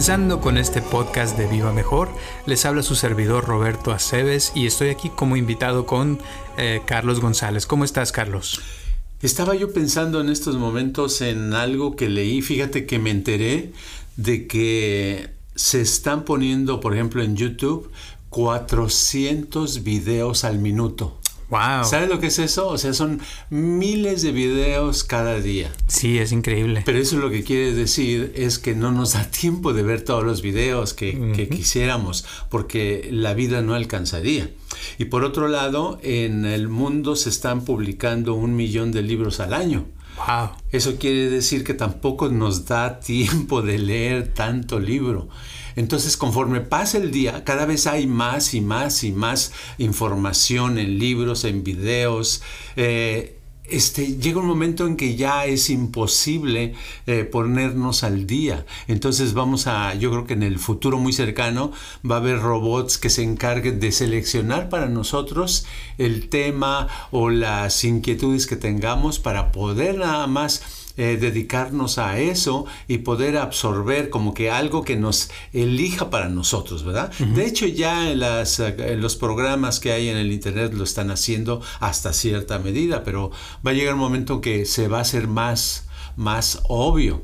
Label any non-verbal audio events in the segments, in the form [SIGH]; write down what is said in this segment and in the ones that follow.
Comenzando con este podcast de Viva Mejor, les habla su servidor Roberto Aceves y estoy aquí como invitado con eh, Carlos González. ¿Cómo estás, Carlos? Estaba yo pensando en estos momentos en algo que leí, fíjate que me enteré de que se están poniendo, por ejemplo, en YouTube 400 videos al minuto. Wow. ¿Sabes lo que es eso? O sea, son miles de videos cada día. Sí, es increíble. Pero eso lo que quiere decir es que no nos da [LAUGHS] tiempo de ver todos los videos que, que quisiéramos, porque la vida no alcanzaría. Y por otro lado, en el mundo se están publicando un millón de libros al año. Eso quiere decir que tampoco nos da [LAUGHS] tiempo de leer tanto libro. Entonces, conforme pasa el día, cada vez hay más y más y más información en libros, en videos. Eh, este, llega un momento en que ya es imposible eh, ponernos al día. Entonces vamos a, yo creo que en el futuro muy cercano va a haber robots que se encarguen de seleccionar para nosotros el tema o las inquietudes que tengamos para poder nada más eh, dedicarnos a eso y poder absorber como que algo que nos elija para nosotros, ¿verdad? De hecho, ya en, las, en los programas que hay en el Internet lo están haciendo hasta cierta medida, pero va a llegar un momento que se va a hacer más, más obvio.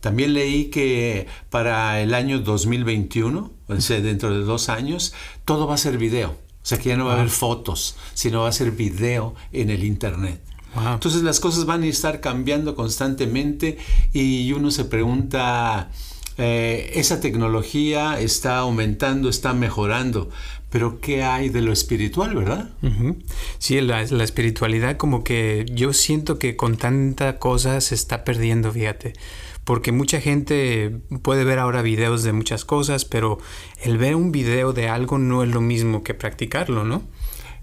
También leí que para el año 2021, o sea, dentro de dos años, todo va a ser video. O sea que ya no va a haber fotos, sino va a ser video en el Internet. Wow. Entonces las cosas van a estar cambiando constantemente y uno se pregunta, eh, esa tecnología está aumentando, está mejorando, pero ¿qué hay de lo espiritual, verdad? Uh -huh. Sí, la, la, espiritualidad como que yo siento que con tanta cosa se está perdiendo, fíjate. Porque mucha gente puede ver ahora videos de muchas cosas, pero el ver un video de algo no es lo mismo que practicarlo, ¿no?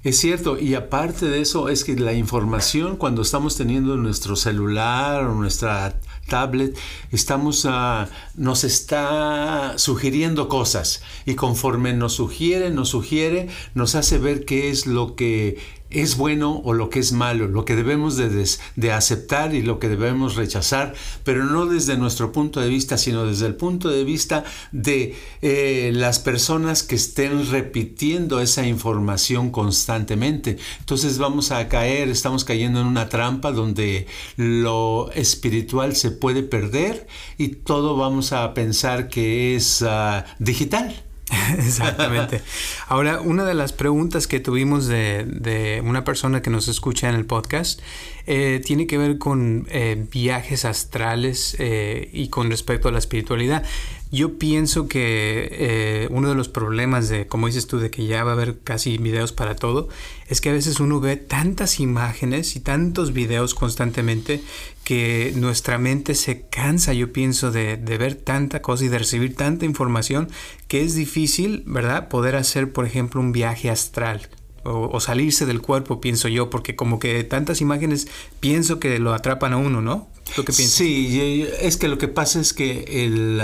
Es cierto, y aparte de eso es que la información cuando estamos teniendo nuestro celular o nuestra tablet, estamos, uh, nos está sugiriendo cosas. Y conforme nos sugiere, nos sugiere, nos hace ver qué es lo que es bueno o lo que es malo, lo que debemos de, de, aceptar y lo que debemos rechazar, pero no desde nuestro punto de vista, sino desde el punto de vista de eh, las personas que estén repitiendo esa información constantemente. Entonces vamos a caer, estamos cayendo en una trampa donde lo espiritual se puede perder y todo vamos a pensar que es uh, digital. [LAUGHS] Exactamente. Ahora, una de las preguntas que tuvimos de, una persona que nos escucha en el podcast eh, tiene que ver con eh, viajes astrales eh, y con respecto a la espiritualidad. Yo pienso que eh, uno de los problemas de, como dices tú, de que ya va a haber casi videos para todo, es que a veces uno ve tantas imágenes y tantos videos constantemente que nuestra mente se cansa, yo pienso, de, de ver tanta cosa y de recibir tanta información que es difícil, ¿verdad?, poder hacer, por ejemplo, un viaje astral. O, o, salirse del cuerpo, pienso yo, porque como que tantas imágenes pienso que lo atrapan a uno, ¿no? ¿Tú qué piensas? Sí, es que lo que pasa es que el,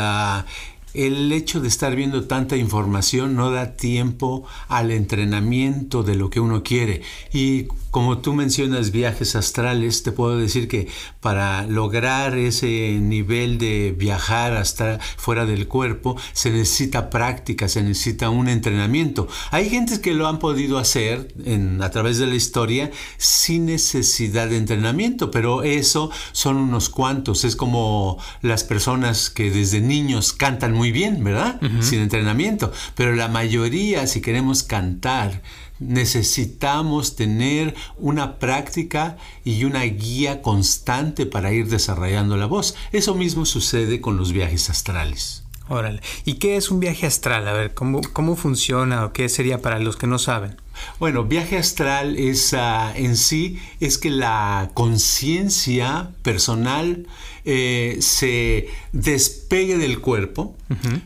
el hecho de estar viendo tanta información no da tiempo al entrenamiento de lo que uno quiere. Y como tú mencionas viajes astrales, te puedo decir que para lograr ese nivel de viajar hasta fuera del cuerpo se necesita práctica, se necesita un entrenamiento. Hay gentes que lo han podido hacer a través de la historia sin necesidad de entrenamiento, pero eso son unos cuantos. Es como las personas que desde niños cantan muy bien, ¿verdad? Uh -huh. Sin entrenamiento. Pero la mayoría, si queremos cantar, necesitamos tener una práctica y una guía constante para ir desarrollando la voz. Eso mismo sucede con los viajes astrales. Órale. ¿Y qué es un viaje astral? A ver, ¿cómo, cómo funciona o qué sería para los que no saben? Bueno, viaje astral es ah, en sí es que la conciencia personal eh, se despegue del cuerpo,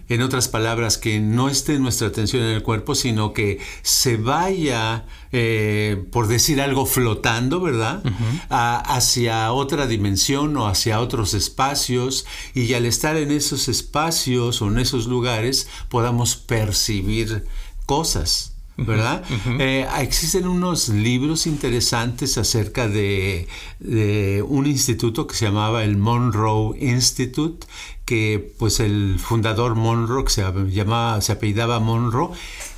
en otras palabras, que no esté nuestra atención en el cuerpo, sino que se vaya, eh, por decir algo, flotando, ¿verdad? hacia otra dimensión o hacia otros espacios, y al estar en esos espacios o en esos lugares podamos percibir cosas. ¿Verdad? Eh, existen unos libros interesantes acerca de, un instituto que se llamaba el Monroe Institute, que pues el fundador Monroe, que se llamaba, se apellidaba Monroe,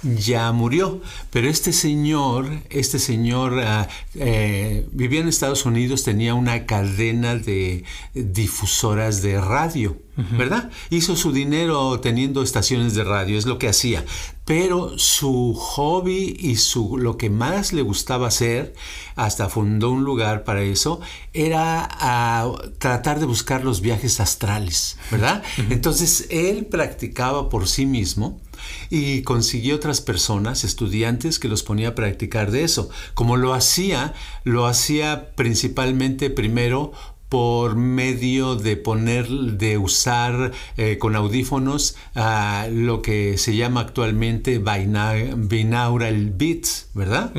ya murió. Pero este señor, este señor ah, eh, vivía en Estados Unidos, tenía una cadena de difusoras de radio, ¿verdad? Hizo su dinero teniendo estaciones de radio, es lo que hacía. Pero su hobby y su, lo que más le gustaba hacer, hasta fundó un lugar para eso, era ah, tratar de buscar los viajes astrales, ¿verdad? Entonces él practicaba por sí mismo y consiguió otras personas, estudiantes, que los ponía a practicar de eso. Como lo hacía, lo hacía principalmente primero por medio de poner, de usar eh, con audífonos uh, lo que se llama actualmente binaural beats, ¿verdad?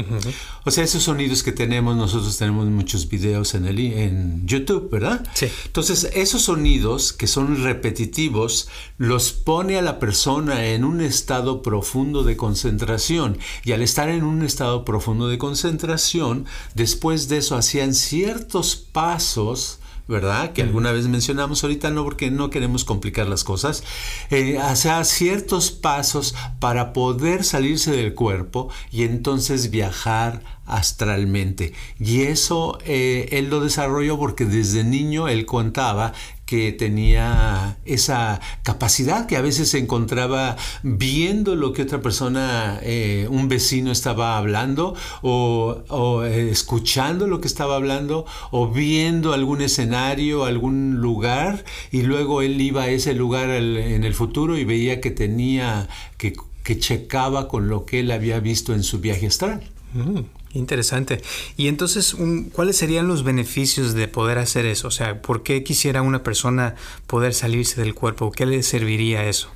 O sea, esos sonidos que tenemos, nosotros tenemos muchos videos en, el, en YouTube, ¿verdad? Sí. Entonces, esos sonidos que son repetitivos, los pone a la persona en un estado profundo de concentración. Y al estar en un estado profundo de concentración, después de eso hacían ciertos pasos ¿verdad? Que alguna vez mencionamos ahorita, no porque no queremos complicar las cosas, eh, hacer ciertos pasos para poder salirse del cuerpo y entonces viajar astralmente. Y eso eh, él lo desarrolló porque desde niño él contaba que tenía esa capacidad que a veces se encontraba viendo lo que otra persona, eh, un vecino estaba hablando o, eh, escuchando lo que estaba hablando o viendo algún escenario, algún lugar y luego él iba a ese lugar en el futuro y veía que tenía, que, checaba con lo que él había visto en su viaje astral. Mm. Interesante. Y entonces, ¿cuáles serían los beneficios de poder hacer eso? O sea, ¿por qué quisiera una persona poder salirse del cuerpo? ¿Qué le serviría eso?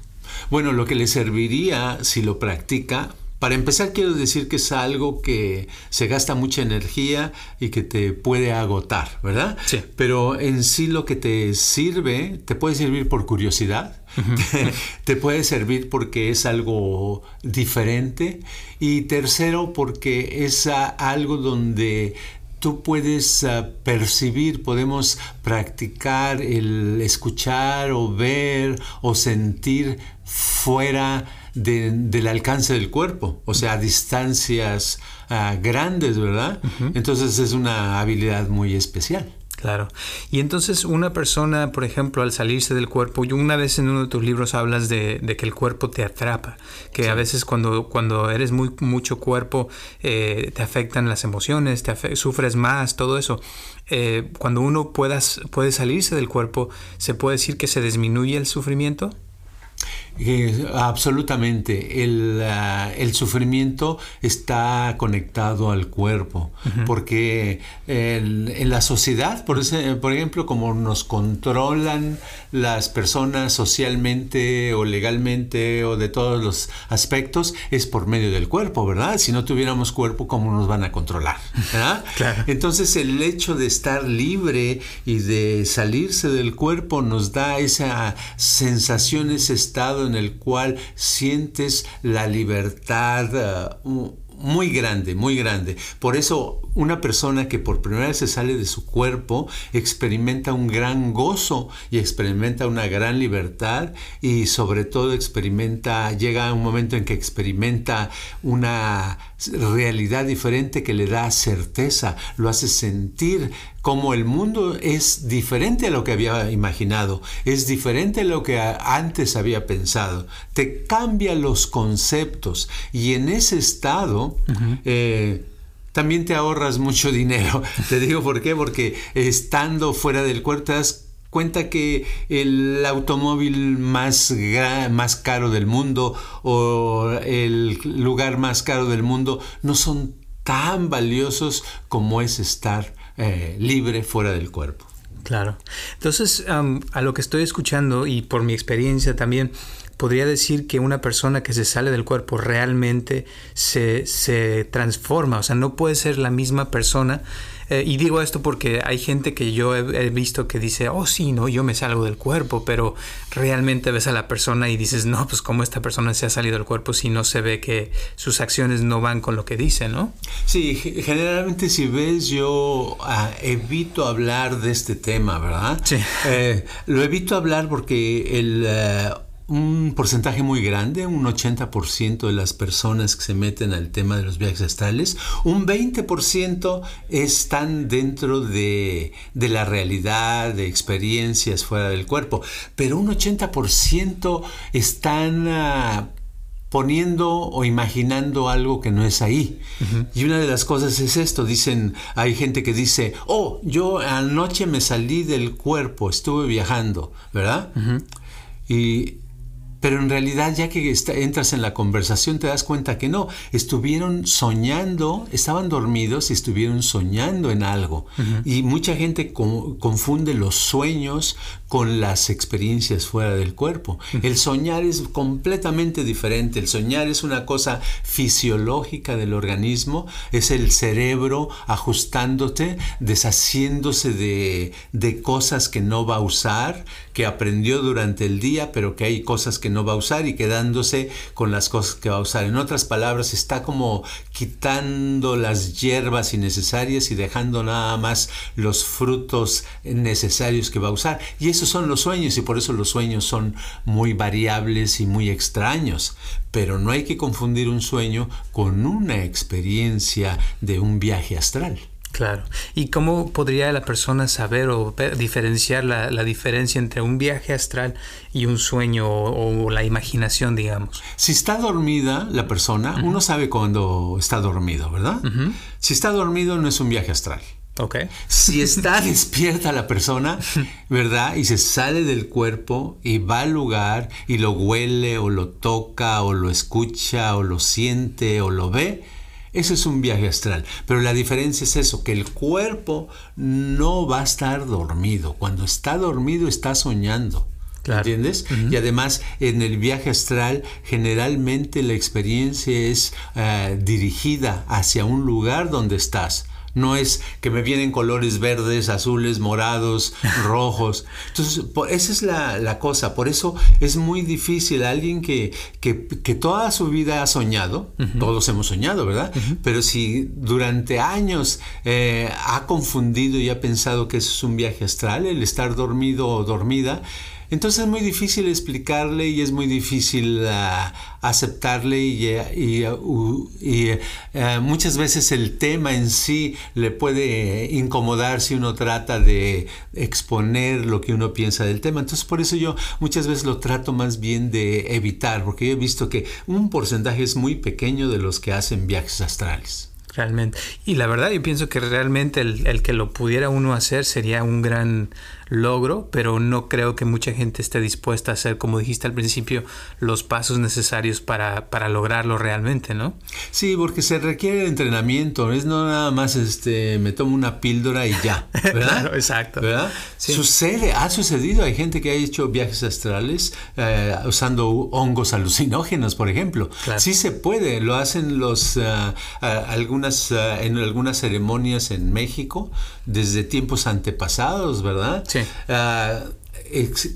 Bueno, lo que le serviría si lo practica, para empezar quiero decir que es algo que se gasta mucha energía y que te puede agotar, ¿verdad? Sí. Pero en sí lo que te sirve, te puede servir por curiosidad, [LAUGHS] te, puede servir porque es algo diferente y tercero porque es algo donde tú puedes ah, percibir, podemos practicar el escuchar o ver o sentir fuera del alcance del cuerpo, o sea, a distancias ah, grandes, ¿verdad? Entonces es una habilidad muy especial. Claro. Y entonces una persona, por ejemplo, al salirse del cuerpo, y una vez en uno de tus libros hablas de, que el cuerpo te atrapa, que a veces cuando, cuando eres muy mucho cuerpo eh, te afectan las emociones, te sufres más, todo eso. Eh, cuando uno puedas, puede salirse del cuerpo, ¿se puede decir que se disminuye el sufrimiento? Eh, absolutamente. El, ah, el, sufrimiento está conectado al cuerpo, porque en la sociedad, por, ese, por ejemplo, como nos controlan las personas socialmente o legalmente o de todos los aspectos, es por medio del cuerpo, ¿verdad? Si no tuviéramos cuerpo, ¿cómo nos van a controlar? [LAUGHS] Entonces el hecho de estar libre y de salirse del cuerpo nos da esa sensación, ese estado en el cual sientes la libertad uh, muy grande, muy grande. Por eso una persona que por primera vez se sale de su cuerpo experimenta un gran gozo y experimenta una gran libertad y sobre todo experimenta, llega un momento en que experimenta una realidad diferente que le da certeza, lo hace sentir como el mundo es diferente a lo que había imaginado, es diferente a lo que antes había pensado, te cambia los conceptos y en ese estado también te ahorras mucho dinero. [LAUGHS] Te digo por qué, porque estando fuera del cuerpo te das cuenta que el automóvil más, más caro del mundo o el lugar más caro del mundo no son tan valiosos como es estar eh, libre fuera del cuerpo. Claro. Entonces, a lo que estoy escuchando y por mi experiencia también, podría decir que una persona que se sale del cuerpo realmente se, se transforma, o sea, no puede ser la misma persona eh, y digo esto porque hay gente que yo he, visto que dice, oh sí, no, yo me salgo del cuerpo, pero realmente ves a la persona y dices, no, pues cómo esta persona se ha salido del cuerpo si no se ve que sus acciones no van con lo que dice, ¿no? Sí, generalmente si ves yo ah, evito hablar de este tema, ¿verdad? Sí. Eh, lo evito hablar porque el... Eh, un porcentaje muy grande, un 80% de las personas que se meten al tema de los viajes astrales, un 20% están dentro de, la realidad, de experiencias fuera del cuerpo, pero un 80% están ah, poniendo o imaginando algo que no es ahí. Y una de las cosas es esto, dicen, hay gente que dice, oh, yo anoche me salí del cuerpo, estuve viajando, ¿verdad? Y pero en realidad ya que entras en la conversación te das cuenta que no, estuvieron soñando, estaban dormidos y estuvieron soñando en algo. Y mucha gente confunde los sueños con las experiencias fuera del cuerpo. El soñar es completamente diferente. El soñar es una cosa fisiológica del organismo, es el cerebro ajustándote, deshaciéndose de, de cosas que no va a usar, que aprendió durante el día, pero que hay cosas que no va a usar y quedándose con las cosas que va a usar. En otras palabras, está como quitando las hierbas innecesarias y dejando nada más los frutos necesarios que va a usar. Y esos son los sueños y por eso los sueños son muy variables y muy extraños. Pero no hay que confundir un sueño con una experiencia de un viaje astral. Claro. ¿Y cómo podría la persona saber o diferenciar la, diferencia entre un viaje astral y un sueño o, la imaginación, digamos? Si está dormida la persona, uno sabe cuando está dormido, ¿verdad? Si está dormido no es un viaje astral. Okay. Si está [LAUGHS] despierta la persona, ¿verdad? Y se sale del cuerpo y va al lugar y lo huele o lo toca o lo escucha o lo siente o lo ve, eso es un viaje astral. Pero la diferencia es eso, que el cuerpo no va a estar dormido. Cuando está dormido está soñando. ¿Entiendes? Y además en el viaje astral generalmente la experiencia es eh, dirigida hacia un lugar donde estás no es que me vienen colores verdes, azules, morados, [LAUGHS] rojos. Entonces, esa es la, cosa. Por eso es muy difícil alguien que, que, toda su vida ha soñado, todos hemos soñado, ¿verdad? Pero si durante años eh, ha confundido y ha pensado que eso es un viaje astral, el estar dormido o dormida, entonces es muy difícil explicarle y es muy difícil ah, aceptarle y, eh, muchas veces el tema en sí le puede incomodar si uno trata de exponer lo que uno piensa del tema. Entonces por eso yo muchas veces lo trato más bien de evitar, porque yo he visto que un porcentaje es muy pequeño de los que hacen viajes astrales. Realmente. Y la verdad yo pienso que realmente el que lo pudiera uno hacer sería un gran logro, pero no creo que mucha gente esté dispuesta a hacer, como dijiste al principio, los pasos necesarios para, para lograrlo realmente, ¿no? Sí, porque se requiere entrenamiento, es no nada más este me tomo una píldora y ya, [LAUGHS] ¿verdad? claro, exacto. ¿verdad? Sucede, ha sucedido, hay gente que ha hecho viajes astrales eh, usando hongos alucinógenos, por ejemplo. Sí se puede, lo hacen los eh, algunas en algunas ceremonias en México desde tiempos antepasados, ¿verdad? Ah,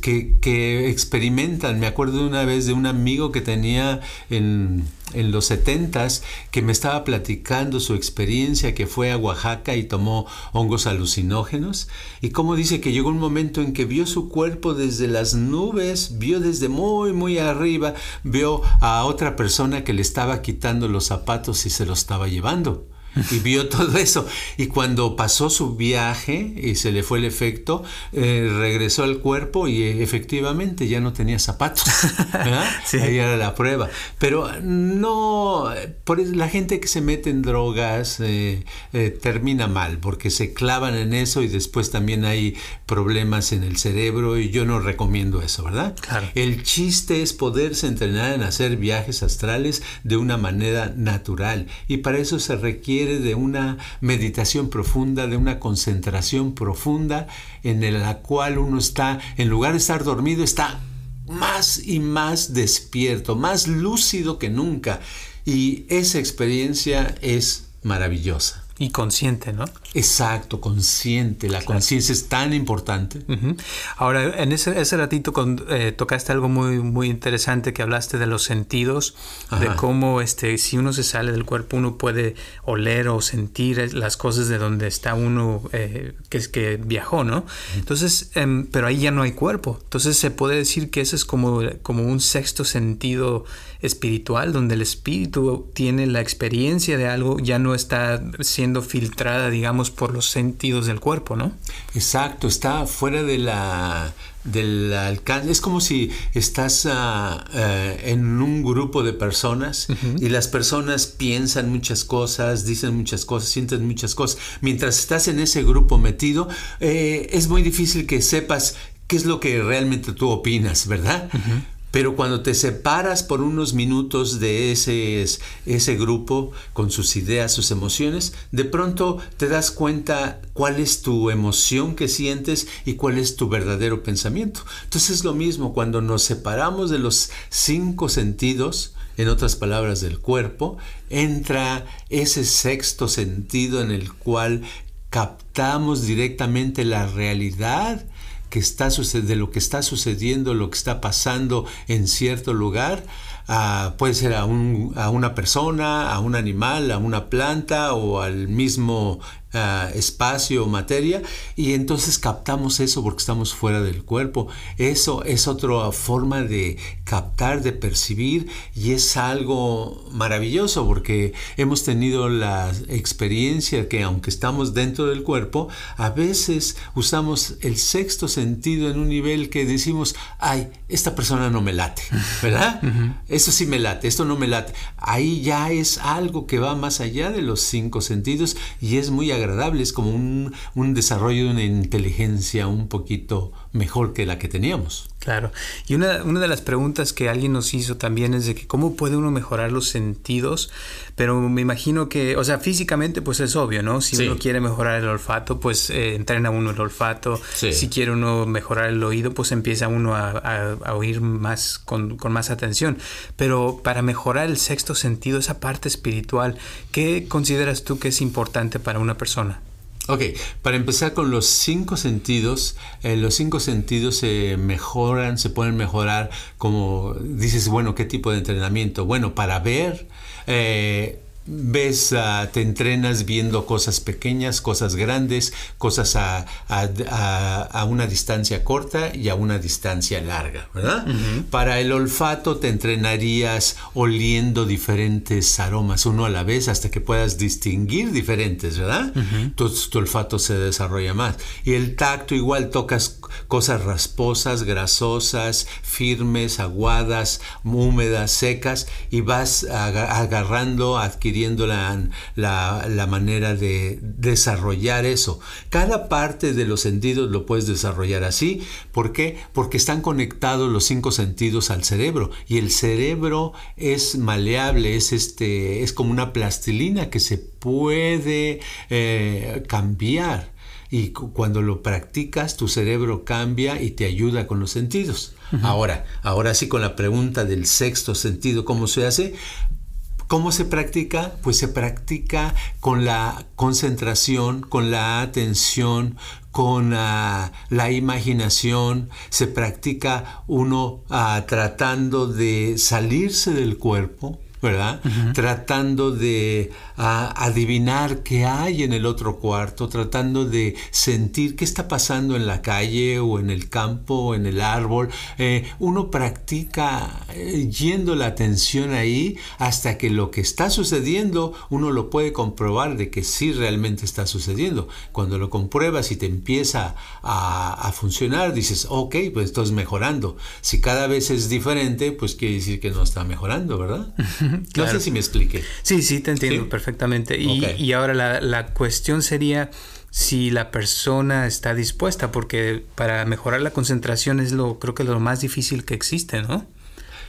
que, experimentan. Me acuerdo de una vez de un amigo que tenía en, en los setentas que me estaba platicando su experiencia que fue a Oaxaca y tomó hongos alucinógenos y como dice que llegó un momento en que vio su cuerpo desde las nubes, vio desde muy muy arriba, vio a otra persona que le estaba quitando los zapatos y se los estaba llevando. Y vio todo eso. Y cuando pasó su viaje y se le fue el efecto, eh, regresó al cuerpo y eh, efectivamente ya no tenía zapatos. [LAUGHS] Ahí era la prueba. Pero no, por la gente que se mete en drogas eh, termina mal porque se clavan en eso y después también hay problemas en el cerebro y yo no recomiendo eso, ¿verdad? El chiste es poderse entrenar en hacer viajes astrales de una manera natural y para eso se requiere de una meditación profunda, de una concentración profunda en la cual uno está, en lugar de estar dormido, está más y más despierto, más lúcido que nunca. Y esa experiencia es maravillosa. Y consciente, ¿no? Exacto, consciente. La conciencia es tan importante. Ahora, en ese, ese ratito con, eh, tocaste algo muy, muy interesante que hablaste de los sentidos, de cómo este, si uno se sale del cuerpo, uno puede oler o sentir las cosas de donde está uno eh, que, es que viajó, ¿no? Entonces, em, pero ahí ya no hay cuerpo. Entonces se puede decir que ese es como, como un sexto sentido espiritual, donde el espíritu tiene la experiencia de algo, ya no está siendo filtrada, digamos, por los sentidos del cuerpo, ¿no? Exacto, está fuera de la del alcance. Es como si estás ah, eh, en un grupo de personas y las personas piensan muchas cosas, dicen muchas cosas, sienten muchas cosas. Mientras estás en ese grupo metido, eh, es muy difícil que sepas qué es lo que realmente tú opinas, ¿verdad? Pero cuando te separas por unos minutos de ese, ese grupo con sus ideas, sus emociones, de pronto te das cuenta cuál es tu emoción que sientes y cuál es tu verdadero pensamiento. Entonces es lo mismo cuando nos separamos de los cinco sentidos, en otras palabras del cuerpo, entra ese sexto sentido en el cual captamos directamente la realidad que está de lo que está sucediendo, lo que está pasando en cierto lugar, puede ser a, un, a, una persona, a un animal, a una planta o al mismo uh, espacio, materia, y entonces captamos eso porque estamos fuera del cuerpo. Eso es otra forma de captar, de percibir, y es algo maravilloso porque hemos tenido la experiencia que aunque estamos dentro del cuerpo, a veces usamos el sexto sentido en un nivel que decimos, ay, esta persona no me late, [LAUGHS] ¿verdad? Eso sí me late, esto no me late. Ahí ya es algo que va más allá de los cinco sentidos y es muy agradable, es como un, un desarrollo de una inteligencia un poquito mejor que la que teníamos. Claro. Y una, una, de las preguntas que alguien nos hizo también es de que cómo puede uno mejorar los sentidos, pero me imagino que, o sea, físicamente pues es obvio, ¿no? Si uno quiere mejorar el olfato, pues eh, entrena uno el olfato. Si quiere uno mejorar el oído, pues empieza uno a, a, oír más con, con, más atención. Pero para mejorar el sexto sentido, esa parte espiritual, ¿qué consideras tú que es importante para una persona? Ok, para empezar con los cinco sentidos, eh, los cinco sentidos se mejoran, se pueden mejorar como dices, bueno, ¿qué tipo de entrenamiento? Bueno, para ver, eh, ves, ah, te entrenas viendo cosas pequeñas, cosas grandes, cosas a, una distancia corta y a una distancia larga, ¿verdad? Para el olfato te entrenarías oliendo diferentes aromas uno a la vez hasta que puedas distinguir diferentes, ¿verdad? Entonces tu olfato se desarrolla más. Y el tacto igual tocas cosas rasposas, grasosas, firmes, aguadas, húmedas, secas y vas agarrando, adquiriendo la, la, manera de desarrollar eso. Cada parte de los sentidos lo puedes desarrollar así. ¿Por qué? Porque están conectados los cinco sentidos al cerebro y el cerebro es maleable, es, este, es como una plastilina que se puede eh, cambiar y cuando lo practicas tu cerebro cambia y te ayuda con los sentidos. Ahora, ahora sí con la pregunta del sexto sentido, ¿cómo se hace? ¿Cómo se practica? Pues se practica con la concentración, con la atención, con la, imaginación, se practica uno ah, tratando de salirse del cuerpo ¿verdad? Tratando de adivinar qué hay en el otro cuarto, tratando de sentir qué está pasando en la calle o en el campo o en el árbol. Eh, uno practica eh, yendo la atención ahí hasta que lo que está sucediendo uno lo puede comprobar de que sí realmente está sucediendo. Cuando lo compruebas y te empieza a, funcionar, dices, ok, pues estás mejorando. Si cada vez es diferente, pues quiere decir que no está mejorando, ¿verdad? [LAUGHS] No sé si me expliqué. Sí, sí, te entiendo perfectamente. Y, ahora la, la cuestión sería si la persona está dispuesta, porque para mejorar la concentración es lo, creo que lo más difícil que existe, ¿no?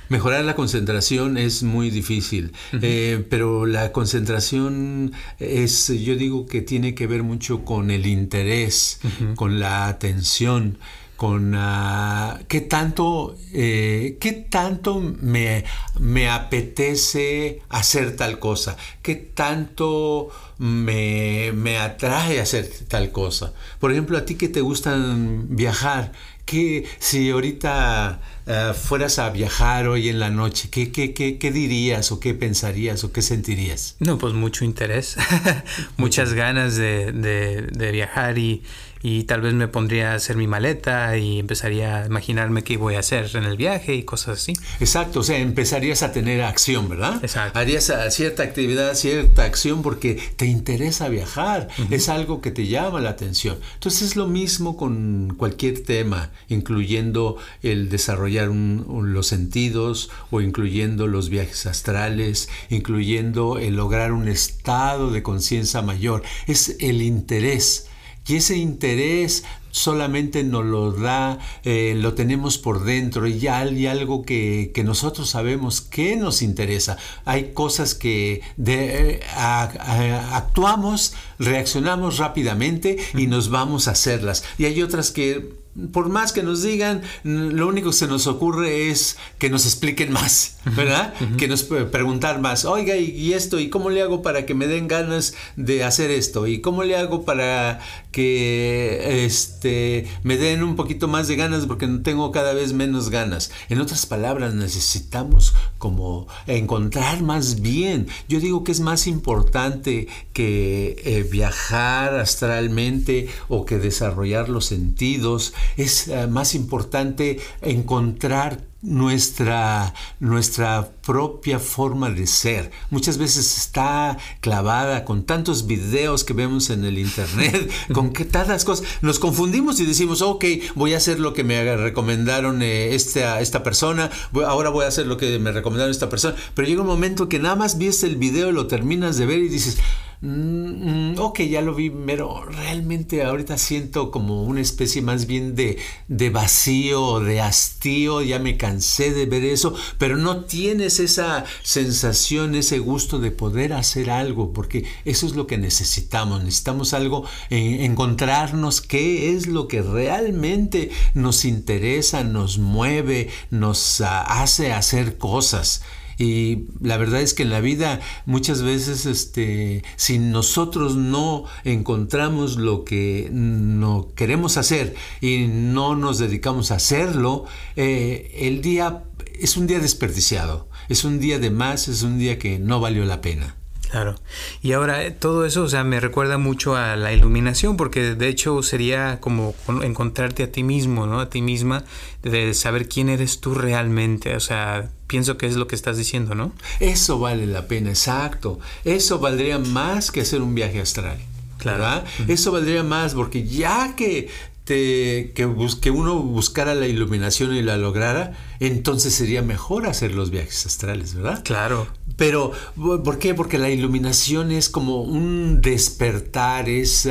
Mejorar la concentración es muy difícil, eh, pero la concentración es, yo digo que tiene que ver mucho con el interés, con la atención con uh, qué tanto, eh, qué tanto me, me, apetece hacer tal cosa, qué tanto me, me, atrae hacer tal cosa. Por ejemplo, a ti que te gustan viajar, que si ahorita uh, fueras a viajar hoy en la noche, ¿qué, qué, qué, qué dirías o qué pensarías o qué sentirías? No, pues mucho interés, [LAUGHS] muchas ganas de, de, de viajar y y tal vez me pondría a hacer mi maleta y empezaría a imaginarme qué voy a hacer en el viaje y cosas así. Exacto, o sea, empezarías a tener acción, ¿verdad? Exacto. Harías cierta actividad, cierta acción porque te interesa viajar, es algo que te llama la atención. Entonces es lo mismo con cualquier tema, incluyendo el desarrollar los sentidos o incluyendo los viajes astrales, incluyendo el lograr un estado de conciencia mayor. Es el interés y ese interés solamente nos lo da, eh, lo tenemos por dentro y ya hay algo que, nosotros sabemos que nos interesa. Hay cosas que de, actuamos, reaccionamos rápidamente y nos vamos a hacerlas. Y hay otras que por más que nos digan, lo único que se nos ocurre es que nos expliquen más, ¿verdad? Que nos preguntar más, oiga, ¿y, esto? ¿Y cómo le hago para que me den ganas de hacer esto? ¿Y cómo le hago para que este, me den un poquito más de ganas porque tengo cada vez menos ganas? En otras palabras, necesitamos como encontrar más bien. Yo digo que es más importante que eh, viajar astralmente o que desarrollar los sentidos es eh, más importante encontrar nuestra, nuestra propia forma de ser. Muchas veces está clavada con tantos videos que vemos en el internet, [LAUGHS] con que tantas cosas. Nos confundimos y decimos, ok, voy a hacer lo que me recomendaron eh, esta, esta persona, ahora voy a hacer lo que me recomendaron esta persona. Pero llega un momento que nada más viste el video, lo terminas de ver y dices, Mm, mm, ok, ya lo vi, pero realmente ahorita siento como una especie más bien de, de vacío, de hastío, ya me cansé de ver eso, pero no tienes esa sensación, ese gusto de poder hacer algo, porque eso es lo que necesitamos, necesitamos algo, eh, encontrarnos qué es lo que realmente nos interesa, nos mueve, nos ah, hace hacer cosas. Y la verdad es que en la vida muchas veces, este, si nosotros no encontramos lo que no queremos hacer y no nos dedicamos a hacerlo, eh, el día es un día desperdiciado, es un día de más, es un día que no valió la pena. Claro. Y ahora eh, todo eso, o sea, me recuerda mucho a la iluminación, porque de hecho sería como encontrarte a ti mismo, ¿no? A ti misma, de saber quién eres tú realmente. O sea, pienso que es lo que estás diciendo, ¿no? Eso vale la pena, exacto. Eso valdría más que hacer un viaje astral. Claro. Eso valdría más porque ya que que, que, uno buscara la iluminación y la lograra, entonces sería mejor hacer los viajes astrales, ¿verdad? Claro. Pero, ¿por qué? Porque la iluminación es como un despertar, es,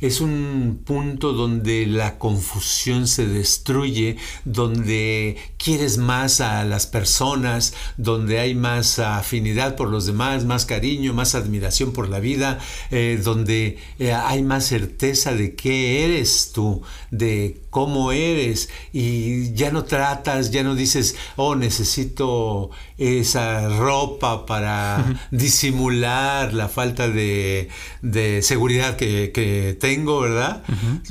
es un punto donde la confusión se destruye, donde quieres más a las personas, donde hay más afinidad por los demás, más cariño, más admiración por la vida, eh, donde eh, hay más certeza de qué eres tú, de cómo eres y ya no tratas, ya no dices, oh, necesito esa ropa para disimular la falta de, seguridad que, tengo, ¿verdad?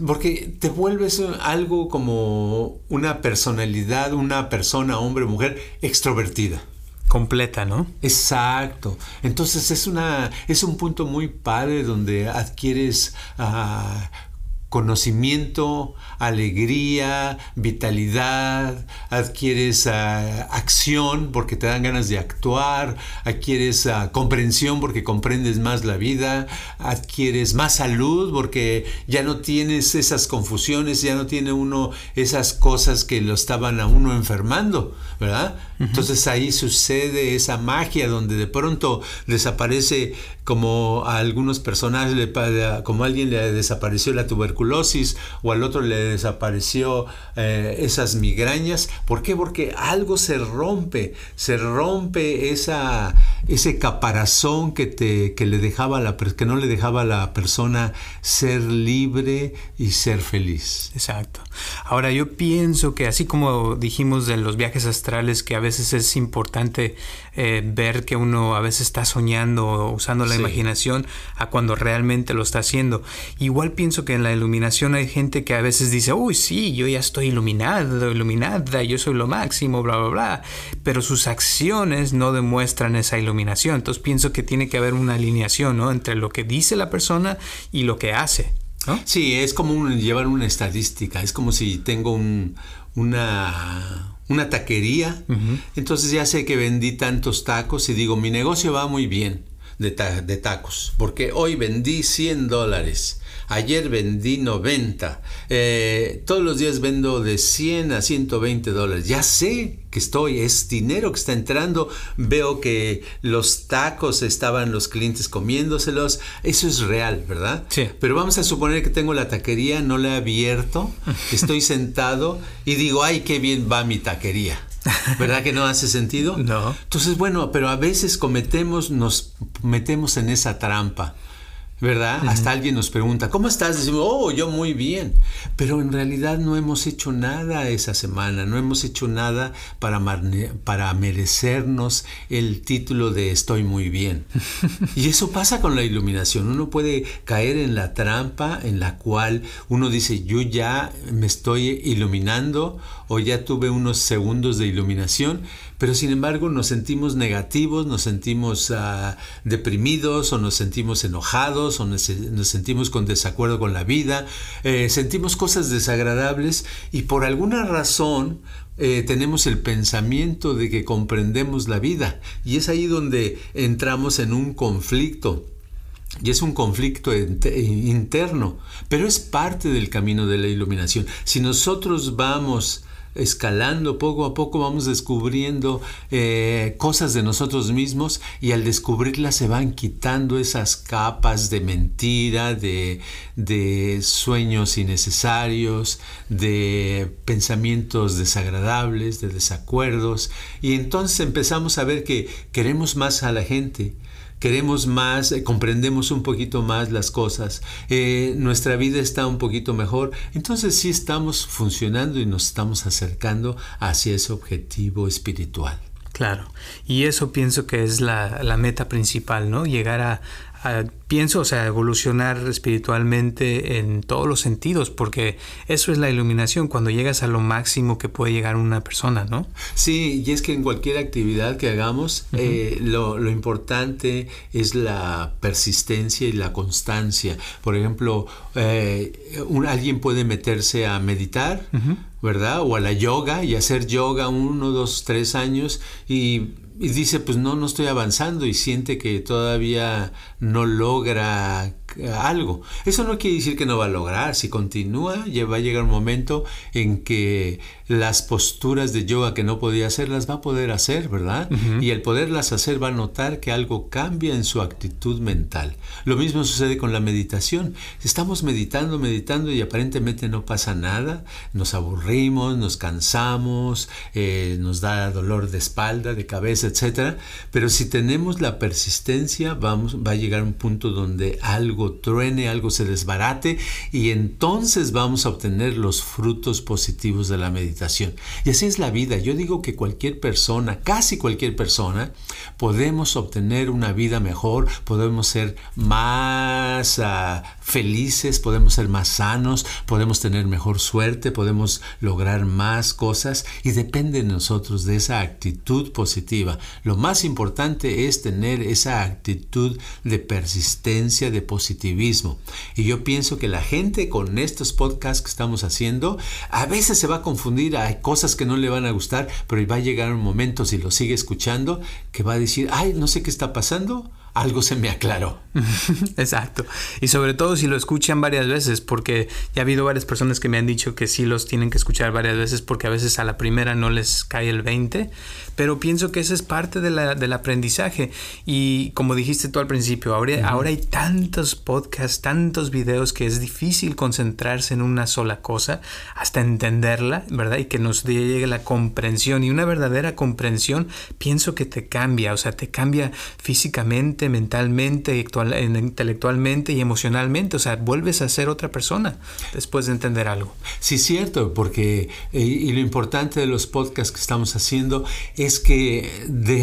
Porque te vuelves algo como una personalidad, una persona, hombre, mujer, extrovertida. completa, ¿no? Exacto. Entonces es una es un punto muy padre donde adquieres uh, conocimiento, alegría, vitalidad, adquieres uh, acción porque te dan ganas de actuar, adquieres uh, comprensión porque comprendes más la vida, adquieres más salud porque ya no tienes esas confusiones, ya no tiene uno esas cosas que lo estaban a uno enfermando, ¿verdad? Uh -huh. Entonces ahí sucede esa magia donde de pronto desaparece como a algunos personajes, como a alguien le desapareció la tuberculosis o al otro le desapareció eh, esas migrañas. ¿Por qué? Porque algo se rompe, se rompe esa, ese caparazón que, te, que, le dejaba la, que no le dejaba a la persona ser libre y ser feliz. Exacto. Ahora yo pienso que así como dijimos de los viajes astrales, que a veces es importante eh, ver que uno a veces está soñando usando la sí. imaginación a cuando realmente lo está haciendo. Igual pienso que en la iluminación hay gente que a veces dice, uy, sí, yo ya estoy iluminado, iluminada, yo soy lo máximo, bla, bla, bla, pero sus acciones no demuestran esa iluminación. Entonces pienso que tiene que haber una alineación ¿no? entre lo que dice la persona y lo que hace. ¿no? Sí, es como un, llevar una estadística, es como si tengo un, una una taquería, uh -huh. entonces ya sé que vendí tantos tacos y digo, mi negocio va muy bien de, ta de tacos, porque hoy vendí 100 dólares, ayer vendí 90, eh, todos los días vendo de 100 a 120 dólares, ya sé que estoy, es dinero que está entrando, veo que los tacos estaban los clientes comiéndoselos, eso es real, ¿verdad? Sí. Pero vamos a suponer que tengo la taquería, no la he abierto, [LAUGHS] estoy sentado y digo, ay, qué bien va mi taquería. [LAUGHS] ¿Verdad que no hace sentido? No. Entonces, bueno, pero a veces cometemos, nos metemos en esa trampa. ¿Verdad? Uh -huh. Hasta alguien nos pregunta, ¿cómo estás? Decimos, oh, yo muy bien. Pero en realidad no hemos hecho nada esa semana, no hemos hecho nada para, para merecernos el título de estoy muy bien. [LAUGHS] y eso pasa con la iluminación. Uno puede caer en la trampa en la cual uno dice, yo ya me estoy iluminando o ya tuve unos segundos de iluminación, pero sin embargo nos sentimos negativos, nos sentimos uh, deprimidos o nos sentimos enojados o nos, sentimos con desacuerdo con la vida, eh, sentimos cosas desagradables y por alguna razón eh, tenemos el pensamiento de que comprendemos la vida y es ahí donde entramos en un conflicto. Y es un conflicto interno, pero es parte del camino de la iluminación. Si nosotros vamos escalando poco a poco vamos descubriendo eh, cosas de nosotros mismos y al descubrirlas se van quitando esas capas de mentira, de, de sueños innecesarios, de pensamientos desagradables, de desacuerdos. Y entonces empezamos a ver que queremos más a la gente queremos más, eh, comprendemos un poquito más las cosas, eh, nuestra vida está un poquito mejor, entonces sí estamos funcionando y nos estamos acercando hacia ese objetivo espiritual. Claro, y eso pienso que es la, la meta principal, ¿no? Llegar a, pienso, o sea, evolucionar espiritualmente en todos los sentidos, porque eso es la iluminación, cuando llegas a lo máximo que puede llegar una persona, ¿no? Sí, y es que en cualquier actividad que hagamos, uh -huh. eh, lo, lo, importante es la persistencia y la constancia. Por ejemplo, eh, un, alguien puede meterse a meditar, uh -huh. ¿verdad? O a la yoga y hacer yoga uno, dos, tres años y y dice, pues no, no estoy avanzando y siente que todavía no logra algo. Eso no quiere decir que no va a lograr. Si continúa, ya va a llegar un momento en que las posturas de yoga que no podía hacer las va a poder hacer, ¿verdad? Uh -huh. Y al poderlas hacer va a notar que algo cambia en su actitud mental. Lo mismo sucede con la meditación. Estamos meditando, meditando y aparentemente no pasa nada. Nos aburrimos, nos cansamos, eh, nos da dolor de espalda, de cabeza, etc. Pero si tenemos la persistencia, vamos, va a llegar un punto donde algo truene, algo se desbarate y entonces vamos a obtener los frutos positivos de la meditación. Y así es la vida. Yo digo que cualquier persona, casi cualquier persona, podemos obtener una vida mejor, podemos ser más uh, felices, podemos ser más sanos, podemos tener mejor suerte, podemos lograr más cosas y depende de nosotros de esa actitud positiva. Lo más importante es tener esa actitud de persistencia, de positivismo. Y yo pienso que la gente con estos podcasts que estamos haciendo, a veces se va a confundir, hay cosas que no le van a gustar, pero va a llegar un momento, si lo sigue escuchando, que va a decir, ay, no sé qué está pasando algo se me aclaró. [LAUGHS] Exacto. Y sobre todo si lo escuchan varias veces, porque ya ha habido varias personas que me han dicho que sí los tienen que escuchar varias veces porque a veces a la primera no les cae el 20, pero pienso que esa es parte de la, del aprendizaje. Y como dijiste tú al principio, ahora, ahora hay tantos podcasts, tantos videos que es difícil concentrarse en una sola cosa hasta entenderla, ¿verdad? Y que nos llegue la comprensión. Y una verdadera comprensión pienso que te cambia, o sea, te cambia físicamente mentalmente, intelectualmente y emocionalmente. O sea, vuelves a ser otra persona después de entender algo. Sí, cierto, porque eh, y lo importante de los podcasts que estamos haciendo es que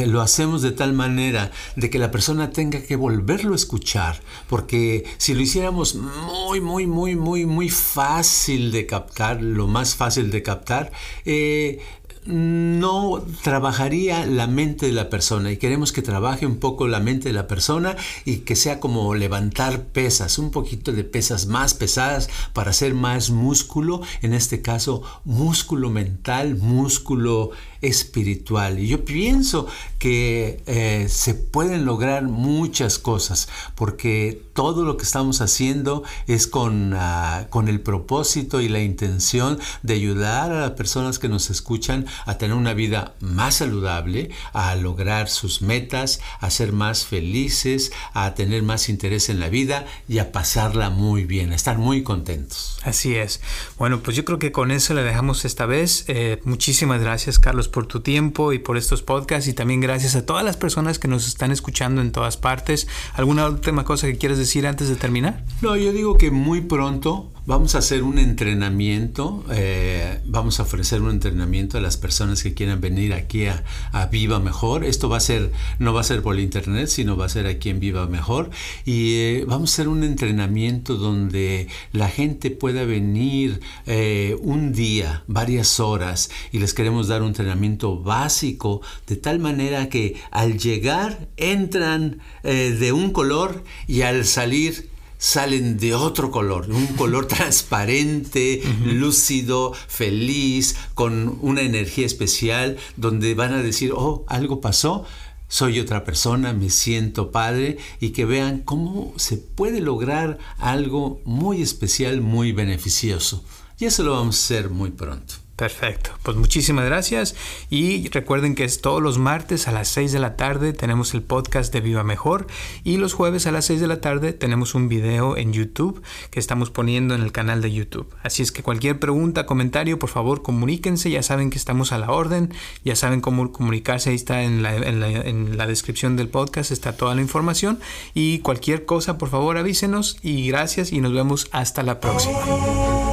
lo hacemos de tal manera de que la persona tenga que volverlo a escuchar, porque si lo hiciéramos muy, muy, muy, muy, muy fácil de captar, lo más fácil de captar, eh, no trabajaría la mente de la persona y queremos que trabaje un poco la mente de la persona y que sea como levantar pesas, un poquito de pesas más pesadas para hacer más músculo, en este caso músculo mental, músculo espiritual. Y yo pienso que eh, se pueden lograr muchas cosas porque todo lo que estamos haciendo es con, ah, con el propósito y la intención de ayudar a las personas que nos escuchan a tener una vida más saludable, a lograr sus metas, a ser más felices, a tener más interés en la vida y a pasarla muy bien, a estar muy contentos. Así es. Bueno, pues yo creo que con eso le dejamos esta vez. Eh, muchísimas gracias, Carlos, por tu tiempo y por estos podcasts y también gracias a todas las personas que nos están escuchando en todas partes. ¿Alguna última cosa que quieres decir antes de terminar? No, yo digo que muy pronto Vamos a hacer un entrenamiento, eh, vamos a ofrecer un entrenamiento a las personas que quieran venir aquí a, Viva Mejor. Esto va a ser, no va a ser por internet, sino va a ser aquí en Viva Mejor. Y eh, vamos a hacer un entrenamiento donde la gente pueda venir eh, un día, varias horas, y les queremos dar un entrenamiento básico, de tal manera que al llegar entran de un color y al salir salen de otro color, un [LAUGHS] color transparente, lúcido, feliz, con una energía especial, donde van a decir, oh, algo pasó, soy otra persona, me siento padre y que vean cómo se puede lograr algo muy especial, muy beneficioso. Y eso lo vamos a hacer muy pronto. Perfecto, pues muchísimas gracias y recuerden que es todos los martes a las 6 de la tarde tenemos el podcast de Viva Mejor y los jueves a las 6 de la tarde tenemos un video en YouTube que estamos poniendo en el canal de YouTube. Así es que cualquier pregunta, comentario, por favor comuníquense, ya saben que estamos a la orden, ya saben cómo comunicarse, ahí está en la, en la descripción del podcast, está toda la información y cualquier cosa por favor avísenos y gracias y nos vemos hasta la próxima.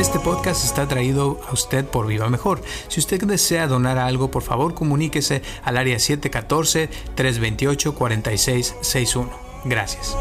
Este podcast está traído a usted por Viva Mejor. Si usted desea donar algo, por favor comuníquese al área 714-328-4661. Gracias.